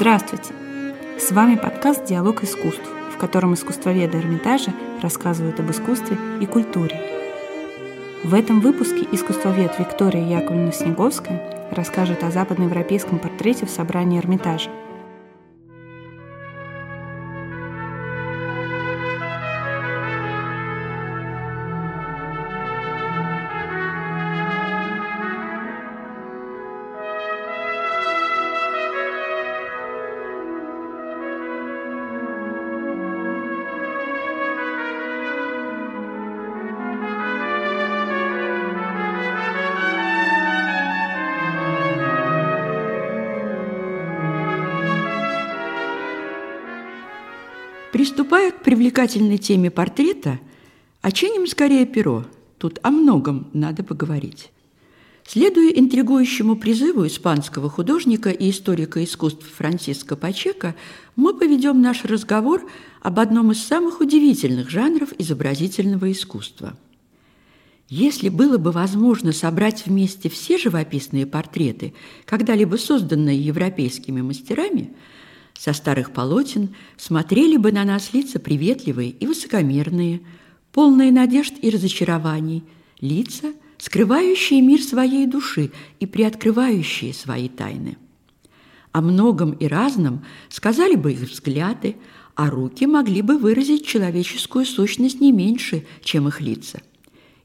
Здравствуйте! С вами подкаст «Диалог искусств», в котором искусствоведы Эрмитажа рассказывают об искусстве и культуре. В этом выпуске искусствовед Виктория Яковлевна Снеговская расскажет о западноевропейском портрете в собрании Эрмитажа – Приступая к привлекательной теме портрета, очиним скорее перо. Тут о многом надо поговорить. Следуя интригующему призыву испанского художника и историка искусств Франциско Пачека, мы поведем наш разговор об одном из самых удивительных жанров изобразительного искусства. Если было бы возможно собрать вместе все живописные портреты, когда-либо созданные европейскими мастерами – со старых полотен смотрели бы на нас лица приветливые и высокомерные, полные надежд и разочарований, лица, скрывающие мир своей души и приоткрывающие свои тайны. О многом и разном сказали бы их взгляды, а руки могли бы выразить человеческую сущность не меньше, чем их лица.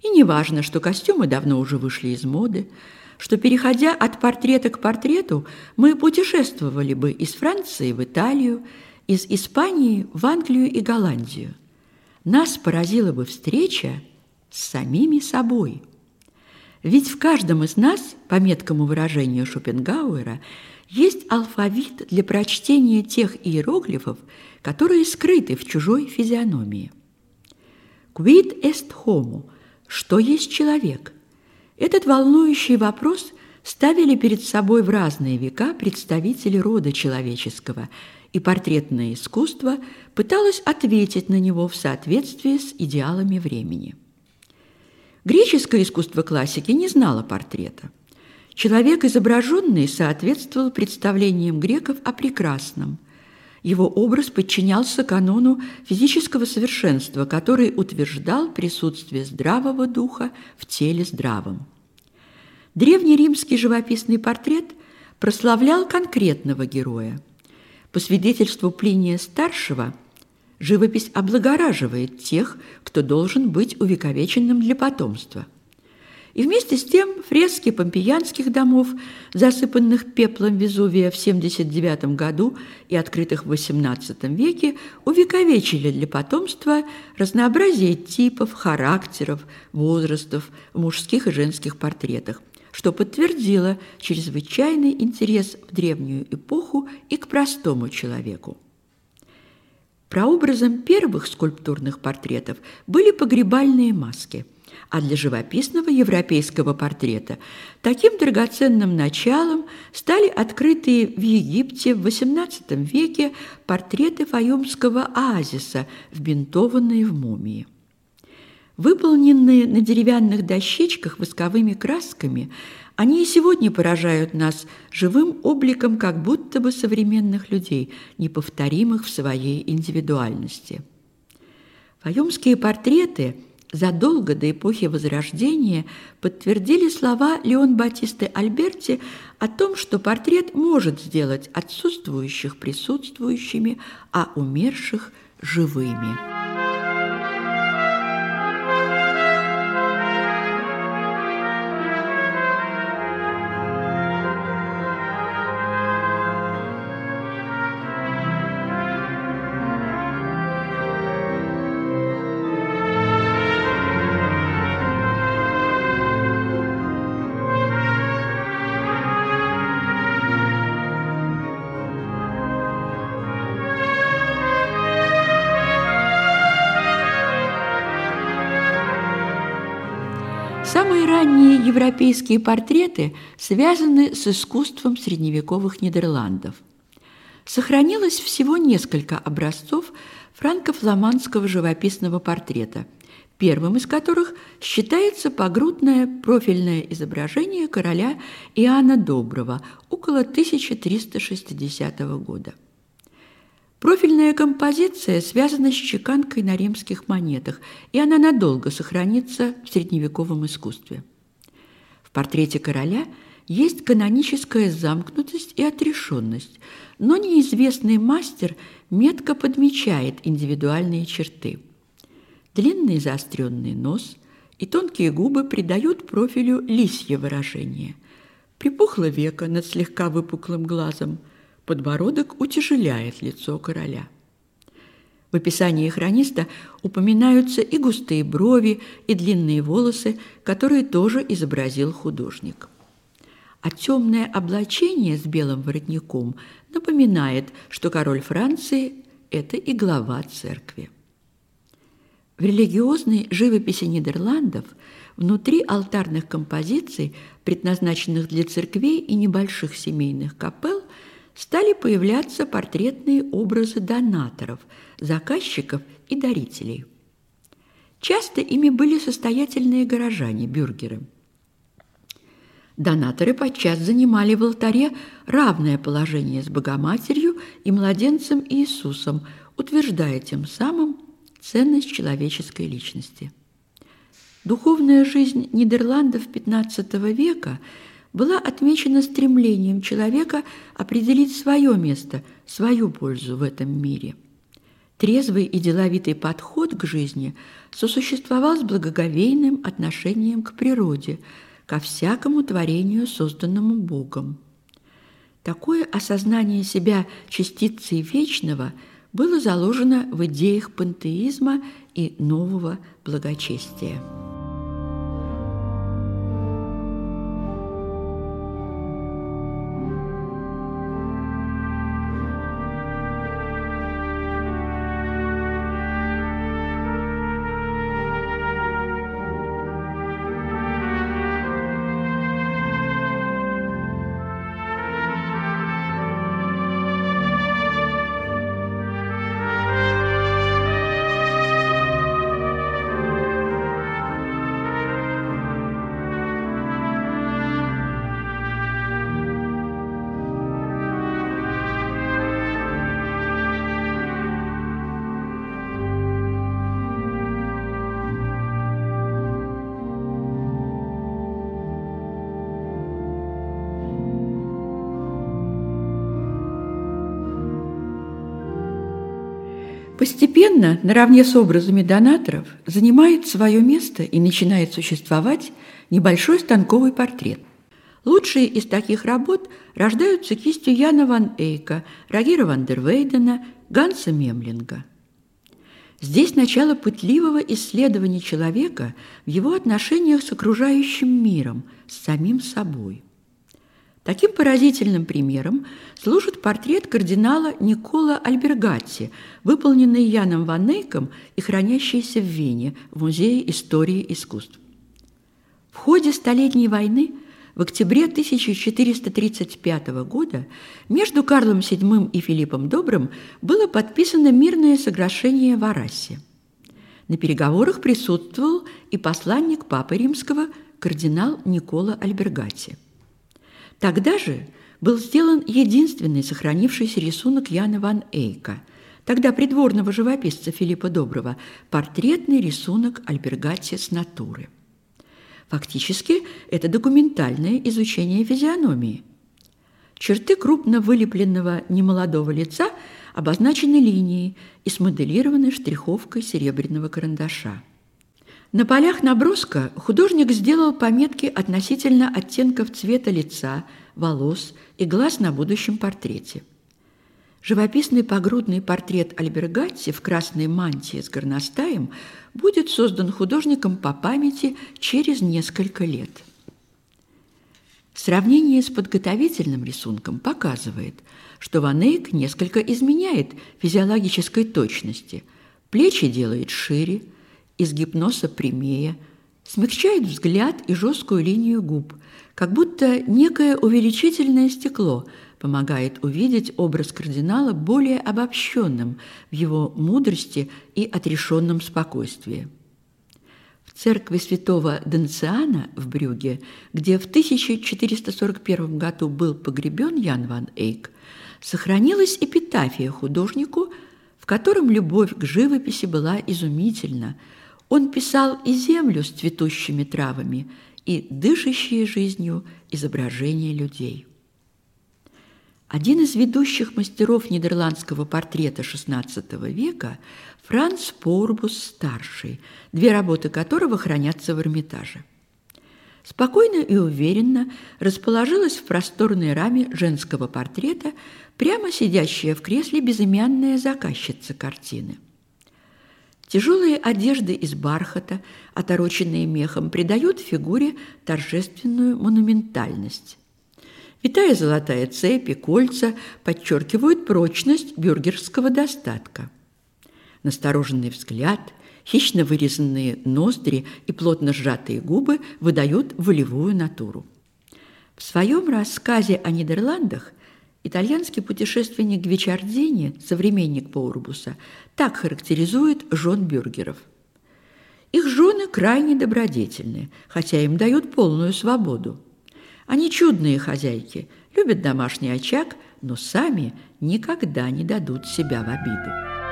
И не важно, что костюмы давно уже вышли из моды, что, переходя от портрета к портрету, мы путешествовали бы из Франции в Италию, из Испании в Англию и Голландию. Нас поразила бы встреча с самими собой. Ведь в каждом из нас, по меткому выражению Шопенгауэра, есть алфавит для прочтения тех иероглифов, которые скрыты в чужой физиономии. «Quid est homo?» – «Что есть человек?» Этот волнующий вопрос ставили перед собой в разные века представители рода человеческого, и портретное искусство пыталось ответить на него в соответствии с идеалами времени. Греческое искусство классики не знало портрета. Человек, изображенный, соответствовал представлениям греков о прекрасном. Его образ подчинялся канону физического совершенства, который утверждал присутствие здравого духа в теле здравом. Древний римский живописный портрет прославлял конкретного героя. По свидетельству Плиния Старшего, живопись облагораживает тех, кто должен быть увековеченным для потомства – и вместе с тем фрески помпеянских домов, засыпанных пеплом Везувия в 79 году и открытых в XVIII веке, увековечили для потомства разнообразие типов, характеров, возрастов в мужских и женских портретах, что подтвердило чрезвычайный интерес в древнюю эпоху и к простому человеку. Прообразом первых скульптурных портретов были погребальные маски – а для живописного европейского портрета таким драгоценным началом стали открытые в Египте в XVIII веке портреты фаюмского оазиса, вбинтованные в мумии. Выполненные на деревянных дощечках восковыми красками, они и сегодня поражают нас живым обликом как будто бы современных людей, неповторимых в своей индивидуальности. Фаюмские портреты – задолго до эпохи Возрождения подтвердили слова Леон Батисты Альберти о том, что портрет может сделать отсутствующих присутствующими, а умерших живыми. Европейские портреты связаны с искусством средневековых Нидерландов. Сохранилось всего несколько образцов франко-фламандского живописного портрета. первым из которых считается погрудное профильное изображение короля Иоанна Доброго около 1360 года. Профильная композиция связана с чеканкой на римских монетах, и она надолго сохранится в средневековом искусстве. Портрете короля есть каноническая замкнутость и отрешенность, но неизвестный мастер метко подмечает индивидуальные черты. Длинный заостренный нос и тонкие губы придают профилю лисье выражение. Припухло века над слегка выпуклым глазом – Подбородок утяжеляет лицо короля. В описании хрониста упоминаются и густые брови, и длинные волосы, которые тоже изобразил художник. А темное облачение с белым воротником напоминает, что король Франции – это и глава церкви. В религиозной живописи Нидерландов внутри алтарных композиций, предназначенных для церквей и небольших семейных капел, стали появляться портретные образы донаторов, заказчиков и дарителей. Часто ими были состоятельные горожане, бюргеры. Донаторы подчас занимали в алтаре равное положение с Богоматерью и младенцем Иисусом, утверждая тем самым ценность человеческой личности. Духовная жизнь Нидерландов XV века – была отмечена стремлением человека определить свое место, свою пользу в этом мире. Трезвый и деловитый подход к жизни сосуществовал с благоговейным отношением к природе, ко всякому творению, созданному Богом. Такое осознание себя частицей вечного было заложено в идеях пантеизма и нового благочестия. Постепенно, наравне с образами донаторов, занимает свое место и начинает существовать небольшой станковый портрет. Лучшие из таких работ рождаются кистью Яна ван Эйка, Рагира ван дер Вейдена, Ганса Мемлинга. Здесь начало пытливого исследования человека в его отношениях с окружающим миром, с самим собой. Таким поразительным примером служит портрет кардинала Никола Альбергатти, выполненный Яном Ван Нейком и хранящийся в Вене в Музее истории искусств. В ходе Столетней войны в октябре 1435 года между Карлом VII и Филиппом Добрым было подписано мирное соглашение в Арасе. На переговорах присутствовал и посланник Папы Римского кардинал Никола Альбергати. Тогда же был сделан единственный сохранившийся рисунок Яна ван Эйка, тогда придворного живописца Филиппа Доброго, портретный рисунок Альбергати с натуры. Фактически, это документальное изучение физиономии. Черты крупно вылепленного немолодого лица обозначены линией и смоделированы штриховкой серебряного карандаша. На полях наброска художник сделал пометки относительно оттенков цвета лица, волос и глаз на будущем портрете. Живописный погрудный портрет Альбергатти в красной мантии с горностаем будет создан художником по памяти через несколько лет. Сравнение с подготовительным рисунком показывает, что Ван Эйк несколько изменяет физиологической точности. Плечи делает шире, изгиб носа прямее, смягчает взгляд и жесткую линию губ, как будто некое увеличительное стекло помогает увидеть образ кардинала более обобщенным в его мудрости и отрешенном спокойствии. церкви святого Денциана в Брюге, где в 1441 году был погребен Ян ван Эйк, сохранилась эпитафия художнику, в котором любовь к живописи была изумительна. Он писал и землю с цветущими травами, и дышащие жизнью изображения людей. Один из ведущих мастеров нидерландского портрета XVI века – Франц Поурбус-старший, две работы которого хранятся в Эрмитаже. Спокойно и уверенно расположилась в просторной раме женского портрета прямо сидящая в кресле безымянная заказчица картины. Тяжелые одежды из бархата, отороченные мехом, придают фигуре торжественную монументальность. Витая золотая цепь и кольца подчеркивают прочность бюргерского достатка настороженный взгляд, хищно вырезанные ноздри и плотно сжатые губы выдают волевую натуру. В своем рассказе о Нидерландах итальянский путешественник Гвичардини, современник Поурбуса, так характеризует жен бюргеров. Их жены крайне добродетельны, хотя им дают полную свободу. Они чудные хозяйки, любят домашний очаг, но сами никогда не дадут себя в обиду.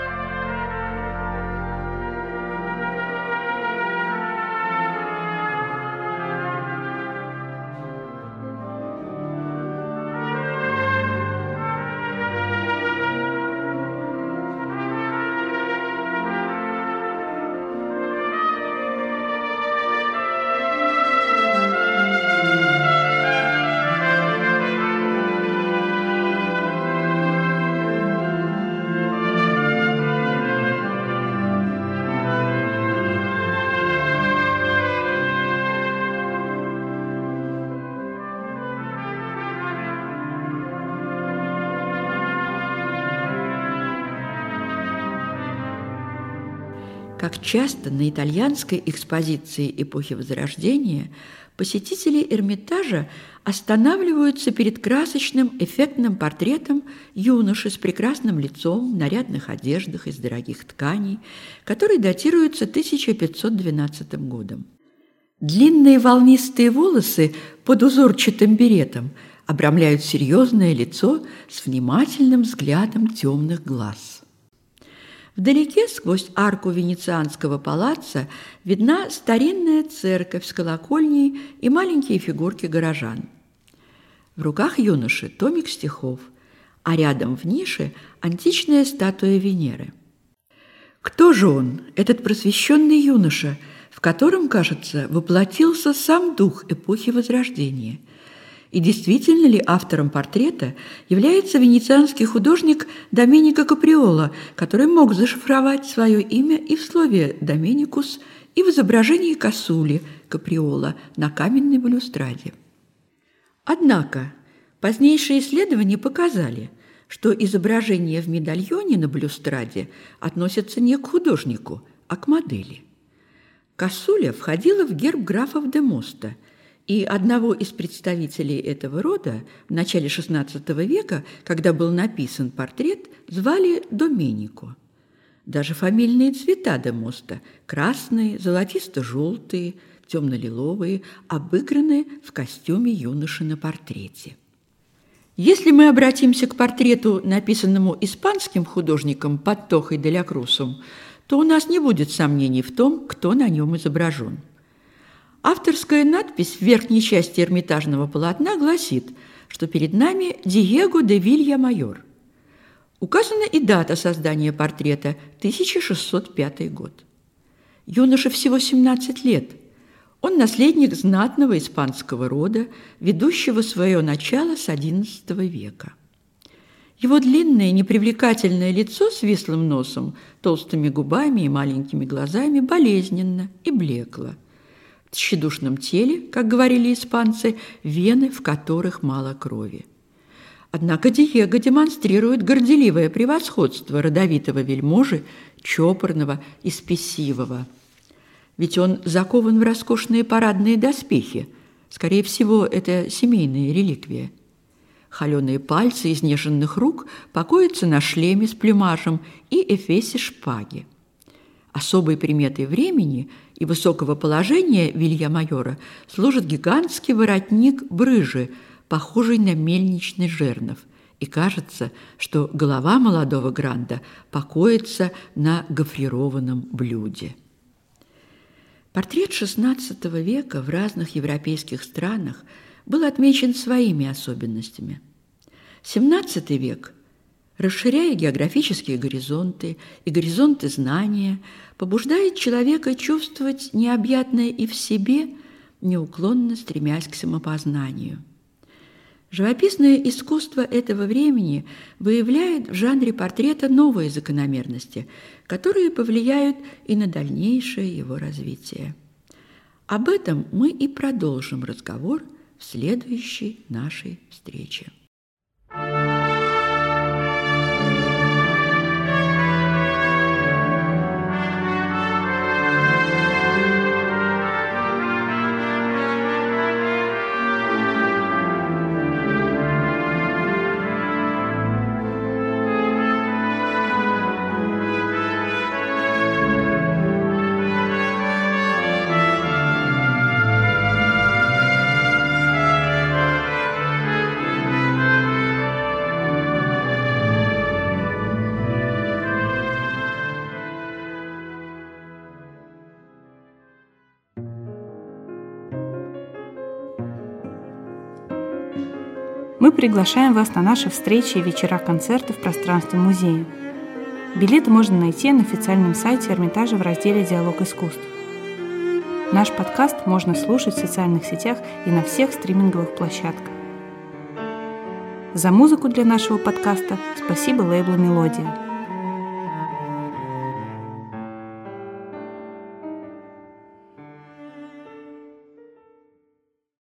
Часто на итальянской экспозиции эпохи Возрождения посетители Эрмитажа останавливаются перед красочным эффектным портретом юноши с прекрасным лицом в нарядных одеждах из дорогих тканей, который датируется 1512 годом. Длинные волнистые волосы под узорчатым беретом обрамляют серьезное лицо с внимательным взглядом темных глаз. Вдалеке, сквозь арку венецианского палаца, видна старинная церковь с колокольней и маленькие фигурки горожан. В руках юноши томик стихов, а рядом в нише античная статуя Венеры. Кто же он, этот просвещенный юноша, в котором, кажется, воплотился сам дух эпохи Возрождения – и действительно ли автором портрета является венецианский художник Доменико Каприола, который мог зашифровать свое имя и в слове «Доменикус», и в изображении косули Каприола на каменной балюстраде. Однако позднейшие исследования показали, что изображение в медальоне на балюстраде относится не к художнику, а к модели. Косуля входила в герб графов де Моста – и одного из представителей этого рода в начале XVI века, когда был написан портрет, звали Доменико. Даже фамильные цвета Демоста – красные, золотисто-желтые, темно-лиловые – обыграны в костюме юноши на портрете. Если мы обратимся к портрету, написанному испанским художником Паттохой де ля Крусом, то у нас не будет сомнений в том, кто на нем изображен – Авторская надпись в верхней части Эрмитажного полотна гласит, что перед нами Диего де Вилья Майор. Указана и дата создания портрета – 1605 год. Юноше всего 17 лет. Он наследник знатного испанского рода, ведущего свое начало с XI века. Его длинное непривлекательное лицо с вислым носом, толстыми губами и маленькими глазами болезненно и блекло – тщедушном теле, как говорили испанцы, вены, в которых мало крови. Однако Диего демонстрирует горделивое превосходство родовитого вельможи, чопорного и спесивого. Ведь он закован в роскошные парадные доспехи. Скорее всего, это семейные реликвии. Холеные пальцы изнеженных рук покоятся на шлеме с плюмажем и эфесе шпаги. Особой приметой времени и высокого положения Вилья-майора служит гигантский воротник брыжи, похожий на мельничный жернов. И кажется, что голова молодого Гранда покоится на гофрированном блюде. Портрет XVI века в разных европейских странах был отмечен своими особенностями. XVII век – расширяя географические горизонты и горизонты знания, побуждает человека чувствовать необъятное и в себе, неуклонно стремясь к самопознанию. Живописное искусство этого времени выявляет в жанре портрета новые закономерности, которые повлияют и на дальнейшее его развитие. Об этом мы и продолжим разговор в следующей нашей встрече. Мы приглашаем вас на наши встречи и вечера концерты в пространстве музея. Билеты можно найти на официальном сайте Эрмитажа в разделе «Диалог искусств». Наш подкаст можно слушать в социальных сетях и на всех стриминговых площадках. За музыку для нашего подкаста спасибо лейблу «Мелодия».